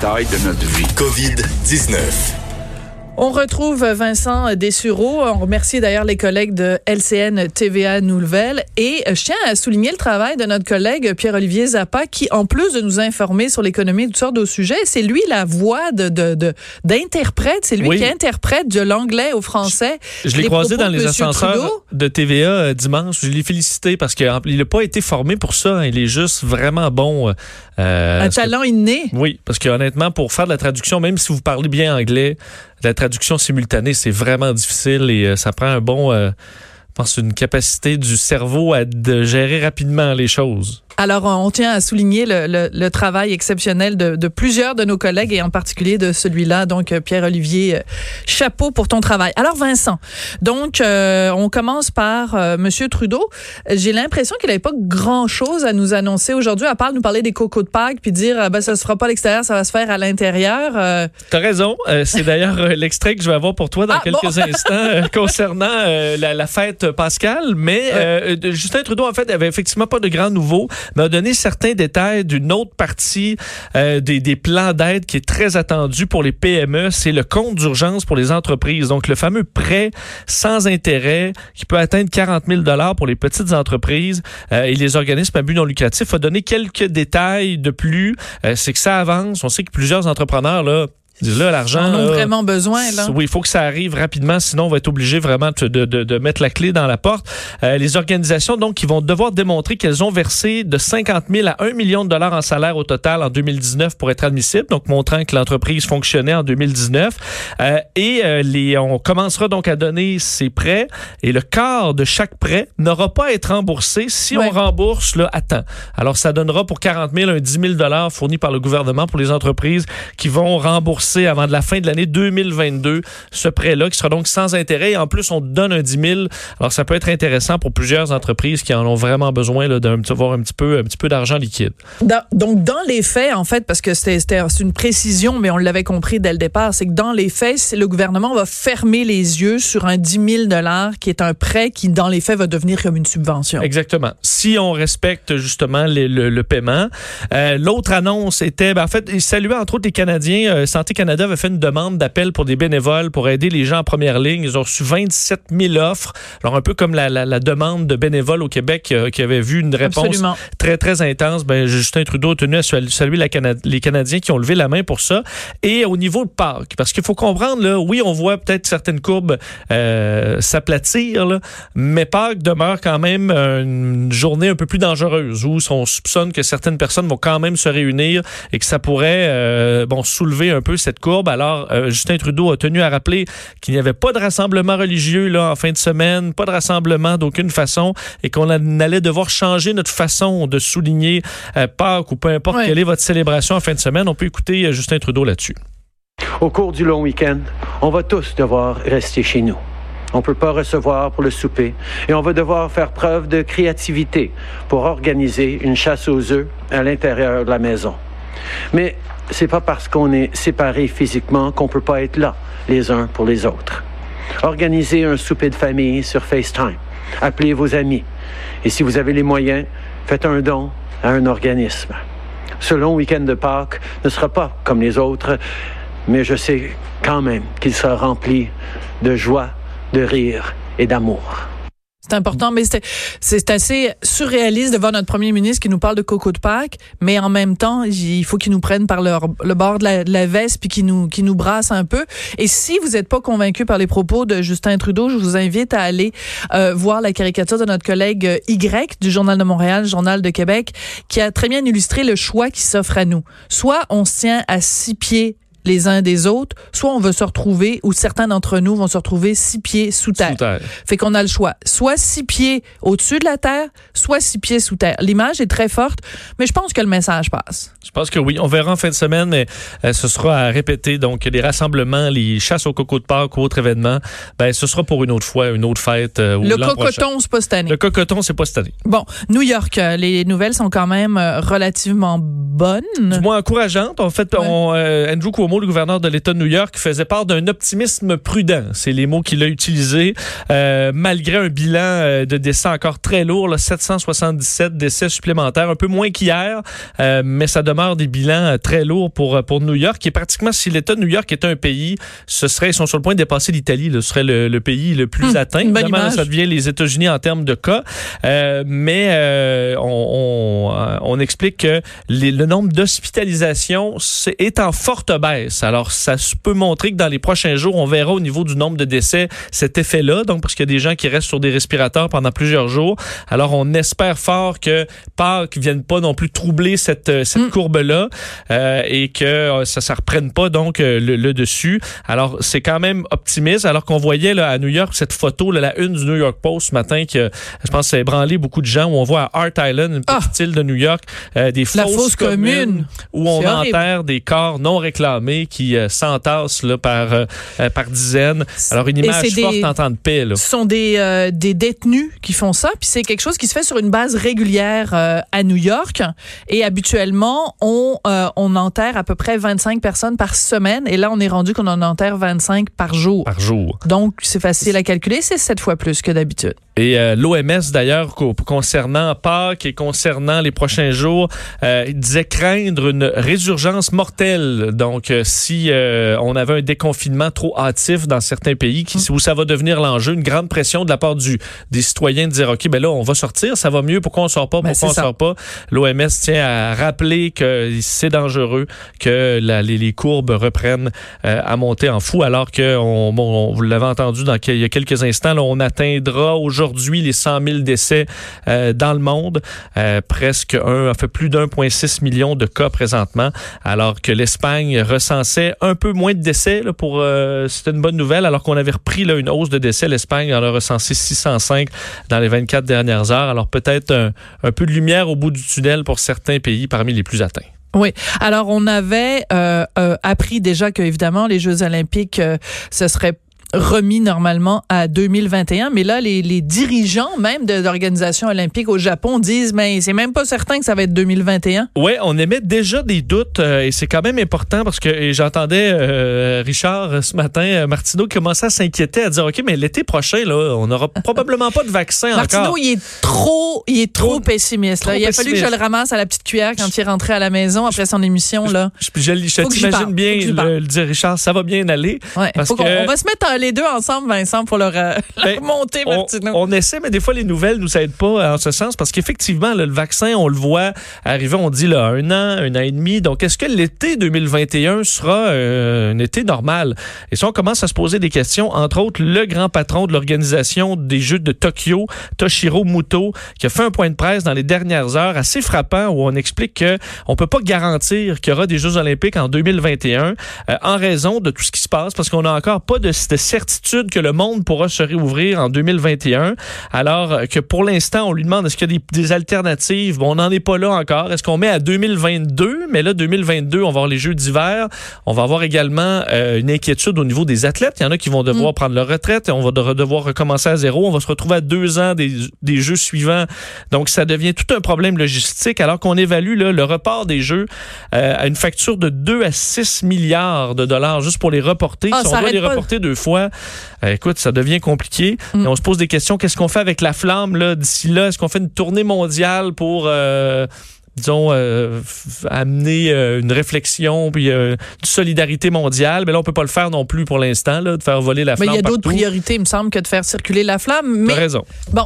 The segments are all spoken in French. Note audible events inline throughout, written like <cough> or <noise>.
Taille de notre vie. COVID-19. On retrouve Vincent Dessureau. On remercie d'ailleurs les collègues de LCN TVA Nouvelles. Et je tiens à souligner le travail de notre collègue Pierre-Olivier Zappa, qui, en plus de nous informer sur l'économie et toutes sortes de sujets, c'est lui la voix de, d'interprète. C'est lui Oui. qui interprète de l'anglais au français. Je l'ai croisé dans les ascenseurs Trudeau. de TVA euh, dimanche. Je l'ai félicité parce qu'il n'a pas été formé pour ça. hein. Il est juste vraiment bon. euh, Un parce que- talent inné. oui, parce que honnêtement, pour faire de la traduction, même si vous parlez bien anglais, la traduction simultanée, c'est vraiment difficile et euh, ça prend un bon, euh, je pense, une capacité du cerveau à de gérer rapidement les choses. Alors, on tient à souligner le, le- le travail exceptionnel de, de plusieurs de nos collègues et en particulier de celui-là, donc euh, Pierre-Olivier. euh, Chapeau pour ton travail. Alors, Vincent, donc, euh, on commence par euh, Monsieur Trudeau. J'ai l'impression qu'il n'avait pas grand-chose à nous annoncer aujourd'hui, à part nous parler des cocos de Pâques puis dire, ah, ben, ça se fera pas à l'extérieur, ça va se faire à l'intérieur. Euh, T'as raison. Euh, c'est d'ailleurs euh, l'extrait que je vais avoir pour toi dans Ah, quelques bon. <laughs> instants euh, concernant euh, la, la fête pascale. Mais euh, Justin Trudeau, en fait, avait effectivement pas de grands nouveaux, mais a donné certains détails d'une autre partie euh, des, plans d'aide qui est très attendu pour les PME. C'est le compte d'urgence pour les entreprises. Donc, le fameux prêt sans intérêt qui peut atteindre 40 000 pour les petites entreprises euh, et les organismes à but non lucratif a donné quelques détails de plus. Euh, c'est que ça avance. On sait que plusieurs entrepreneurs, là, là, l'argent. en ont là, vraiment besoin, là. oui, il faut que ça arrive rapidement, sinon on va être obligé vraiment de, de, de- de mettre la clé dans la porte. Euh, les organisations, donc, qui vont devoir démontrer qu'elles ont versé de 50 000 à 1 million de dollars en salaire au total en 2019 pour être admissibles, donc montrant que l'entreprise fonctionnait en 2019. Euh, et euh, les, on commencera donc à donner ces prêts et le quart de chaque prêt n'aura pas à être remboursé si Ouais. on rembourse là, à temps. Alors, ça donnera pour 40 000 un 10 000 dollars fournis par le gouvernement pour les entreprises qui vont rembourser avant de la fin de l'année 2022 ce prêt-là qui sera donc sans intérêt. Et en plus, on donne un 10 000. Alors, ça peut être intéressant pour plusieurs entreprises qui en ont vraiment besoin d'avoir un petit peu, un petit peu d'argent liquide. Dans- donc, dans les faits, en fait, parce que c'était une précision, mais on l'avait compris dès le départ, c'est que dans les faits, le gouvernement va fermer les yeux sur un 10 000 qui est un prêt qui, dans les faits, va devenir comme une subvention. Exactement. Si on respecte justement les- le, le paiement. Euh, L'autre annonce était, ben, en fait, il saluait entre autres les Canadiens. Euh, Santé Canada avait fait une demande d'appel pour des bénévoles pour aider les gens en première ligne. Ils ont reçu 27 000 offres. Alors un peu comme la, la- la demande de bénévoles au Québec euh, qui avait vu une réponse Absolument. très, très intense. Ben, Justin Trudeau a tenu à sal- saluer la Cana- les Canadiens qui ont levé la main pour ça. Et au niveau de Pâques, parce qu'il faut comprendre, là, oui, on voit peut-être certaines courbes euh, s'aplatir, mais Pâques demeure quand même une journée un peu plus dangereuse où on soupçonne que certaines personnes vont quand même se réunir et que ça pourrait euh, bon, soulever un peu cette courbe. Alors, euh, Justin Trudeau a tenu à rappeler qu'il n'y avait pas de rassemblement religieux là, en fin de semaine, pas de rassemblement d'aucune façon et qu'on allait devoir changer notre façon de souligner euh, Pâques ou peu importe Ouais. quelle est votre célébration en fin de semaine. On peut écouter euh, Justin Trudeau là-dessus. Au cours du long week-end, on va tous devoir rester chez nous. On ne peut pas recevoir pour le souper et on va devoir faire preuve de créativité pour organiser une chasse aux œufs à l'intérieur de la maison. Mais c'est pas parce qu'on est séparés physiquement qu'on peut pas être là les uns pour les autres. Organisez un souper de famille sur FaceTime. Appelez vos amis. Et si vous avez les moyens, faites un don à un organisme. Ce long week-end de Pâques ne sera pas comme les autres, mais je sais quand même qu'il sera rempli de joie, de rire et d'amour. C'est important, mais c'est- assez surréaliste de voir notre premier ministre qui nous parle de coco de Pâques, mais en même temps, il faut qu'il nous prenne par le, le bord de la, de la veste puis qu'il nous, qu'il nous brasse un peu. Et si vous n'êtes pas convaincu par les propos de Justin Trudeau, je vous invite à aller euh, voir la caricature de notre collègue euh, Y du Journal de Montréal, Journal de Québec, qui a très bien illustré le choix qui s'offre à nous. Soit on se tient à six pieds les uns des autres, soit on va se retrouver, ou certains d'entre nous vont se retrouver six pieds sous terre. Sous terre. Fait qu'on a le choix. Soit six pieds au-dessus de la terre, soit six pieds sous terre. L'image est très forte, mais je pense que le message passe. Je pense que oui. On verra en fin de semaine, mais euh, ce sera à répéter. Donc, les rassemblements, les chasses au coco de Pâques ou autres événements, ben, ce sera pour une autre fois, une autre fête. euh, Le cocoton, c'est pas cette année. Le cocoton, c'est pas cette année. Bon, New York, euh, les nouvelles sont quand même relativement bonnes. Du moins encourageante. En fait, Ouais. on, euh, Andrew Cuomo, le gouverneur de l'État de New York, faisait part d'un optimisme prudent. C'est les mots qu'il a utilisés. Euh, malgré un bilan euh, de décès encore très lourd, là, 777 décès supplémentaires, un peu moins qu'hier, euh, mais ça demeure des bilans très lourds pour, pour New York. Et pratiquement, si l'État de New York était un pays, ce serait, ils sont sur le point de dépasser l'Italie. Ce serait le, le pays le plus Hum, atteint. Évidemment, ça devient les États-Unis en termes de cas. Euh, mais on, on, on explique que les- le nombre d'hospitalisations est en forte baisse. Alors, ça peut montrer que dans les prochains jours, on verra au niveau du nombre de décès cet effet-là. Donc, parce qu'il y a des gens qui restent sur des respirateurs pendant plusieurs jours. Alors, on espère fort que Pâques ne vienne pas non plus troubler cette, euh, cette Mm. courbe-là euh, et que euh, ça ne reprenne pas donc le, le dessus. Alors, c'est quand même optimiste. Alors qu'on voyait là, à New York cette photo, là, la une du New York Post ce matin, qui, je pense, a ébranlé beaucoup de gens, où on voit à Art Island, une petite Ah! île de New York, euh, des La fosses fosse commune. où on enterre des corps non réclamés qui euh, s'entassent là, par, euh, euh, par dizaines. Alors, une image des- forte en temps de paix. Là. Ce sont des, des détenus qui font ça, puis c'est quelque chose qui se fait sur une base régulière à New York. Et habituellement, on, on enterre à peu près 25 personnes par semaine. Et là, on est rendu qu'on en enterre 25 par jour. Par jour. Donc, c'est facile à calculer. C'est sept fois plus que d'habitude. Et euh, l'OMS, d'ailleurs, co- concernant Pâques et concernant les prochains jours, euh, il disait craindre une résurgence mortelle. Donc, euh, si euh, on avait un déconfinement trop hâtif dans certains pays, qui, où ça va devenir l'enjeu, une grande pression de la part du, des citoyens de dire, OK, ben là, on va sortir, ça va mieux, pourquoi on sort pas, Ben, pourquoi on ça. sort pas? L'OMS tient à rappeler que c'est dangereux, que la- les, les courbes reprennent euh, à monter en fou, alors que, on, bon, on- vous l'avez entendu dans, il y a quelques instants, là, on atteindra aujourd'hui les 100 000 décès euh, dans le monde, Euh, presque un, fait plus d'1,6 million de cas présentement, alors que l'Espagne recensait un peu moins de décès là, pour euh, c'était une bonne nouvelle, alors qu'on avait repris là, une hausse de décès. L'Espagne en a recensé 605 dans les 24 dernières heures, alors peut-être un, peu de lumière au bout du tunnel pour certains pays parmi les plus atteints. Oui. Alors, on avait euh, appris déjà que, évidemment, les Jeux olympiques, ce serait remis normalement à 2021, mais là, les, les dirigeants même de l'organisation olympique au Japon disent, mais c'est même pas certain que ça va être 2021. Oui, on émet déjà des doutes euh, et c'est quand même important parce que j'entendais euh, Richard euh, ce matin, Martineau, qui commençait à s'inquiéter, à dire, OK, mais l'été prochain, là, on n'aura <laughs> probablement pas de vaccin Martineau, encore. il est trop, il est trop, Trop- pessimiste. là. trop il a fallu que je le ramasse à la petite cuillère quand il est rentré à la maison après son émission. Là. Je, je, je t'imagine bien le, le dire, Richard, ça va bien aller. Ouais. Parce qu'on- va se mettre euh, les deux ensemble, Vincent, pour leur, euh, <laughs> Ben, leur monter, on, Martineau. on essaie, mais des fois, les nouvelles nous aident pas euh, en ce sens parce qu'effectivement, le vaccin, on le voit arriver, on dit là, un an, un an et demi. Donc, est-ce que l'été 2021 sera euh, un été normal? Et ça, on commence à se poser des questions. Entre autres, le grand patron de l'organisation des Jeux de Tokyo, Toshiro Muto, qui a fait un point de presse dans les dernières heures assez frappant où on explique que on peut pas garantir qu'il y aura des Jeux olympiques en 2021 euh, en raison de tout ce qui se passe parce qu'on n'a encore pas de, de certitude que le monde pourra se réouvrir en 2021. Alors que pour l'instant, on lui demande est-ce qu'il y a des, des alternatives? Bon, on n'en est pas là encore. Est-ce qu'on met à 2022? Mais là, 2022, on va avoir les Jeux d'hiver. On va avoir également euh, une inquiétude au niveau des athlètes. Il y en a qui vont devoir prendre leur retraite et on va de- devoir recommencer à zéro. On va se retrouver à deux ans des, des Jeux suivants. Donc, ça devient tout un problème logistique alors qu'on évalue là, le report des Jeux euh, à une facture de 2 à 6 milliards de dollars juste pour les reporter. Ah, si on doit les pas. reporter deux fois, euh, écoute, ça devient compliqué. Mm. Et on se pose des questions. Qu'est-ce qu'on fait avec la flamme là d'ici là? Est-ce qu'on fait une tournée mondiale pour... euh, disons, euh, amener euh, une réflexion puis euh, une solidarité mondiale? Mais là, on peut pas le faire non plus pour l'instant, de faire voler la Mais flamme il y a d'autres priorités, il me semble, que de faire circuler la flamme. Mais raison. bon,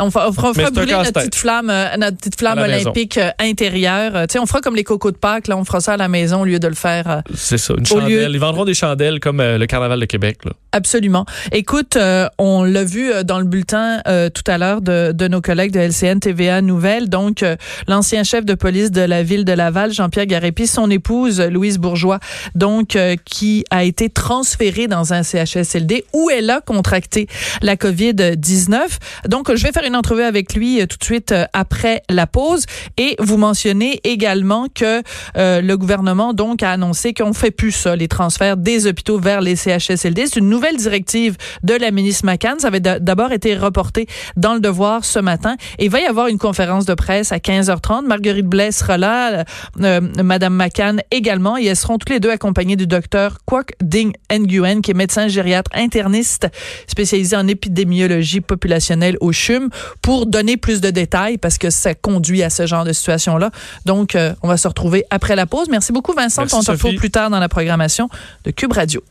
On fera, on fera- brûler notre petite flamme, euh, notre petite flamme maison. olympique euh, intérieure. Euh, tu sais, on fera comme les cocos de Pâques, là, on fera ça à la maison au lieu de le faire C'est ça, une chandelle. lieu- Ils vendront des chandelles comme le Carnaval de Québec. Là. Absolument. Écoute, euh, on l'a vu dans le bulletin euh, tout à l'heure de, de nos collègues de LCN TVA Nouvelles. Donc, euh, l'ancien chef de police de la ville de Laval, Jean-Pierre Garépi, son épouse, Louise Bourgeois, donc euh, qui a été transférée dans un CHSLD où elle a contracté la COVID-19. Donc, je vais faire une entrevue avec lui euh, tout de suite euh, après la pause et vous mentionnez également que euh, le gouvernement donc a annoncé qu'on fait plus ça, les transferts des hôpitaux vers les CHSLD. C'est une nouvelle directive de la ministre McCann. Ça avait d'a- d'abord été reporté dans le devoir ce matin. Et il va y avoir une conférence de presse à 15h30. Marguerite Blais sera là, euh, Madame McCann également. Et elles seront toutes les deux accompagnées du docteur Kwok Ding Nguyen, qui est médecin gériatre interniste spécialisé en épidémiologie populationnelle au CHUM, pour donner plus de détails parce que ça conduit à ce genre de situation-là. Donc, euh, on va se retrouver après la pause. Merci beaucoup, Vincent. Merci, on te retrouve plus tard dans la programmation de Cube Radio.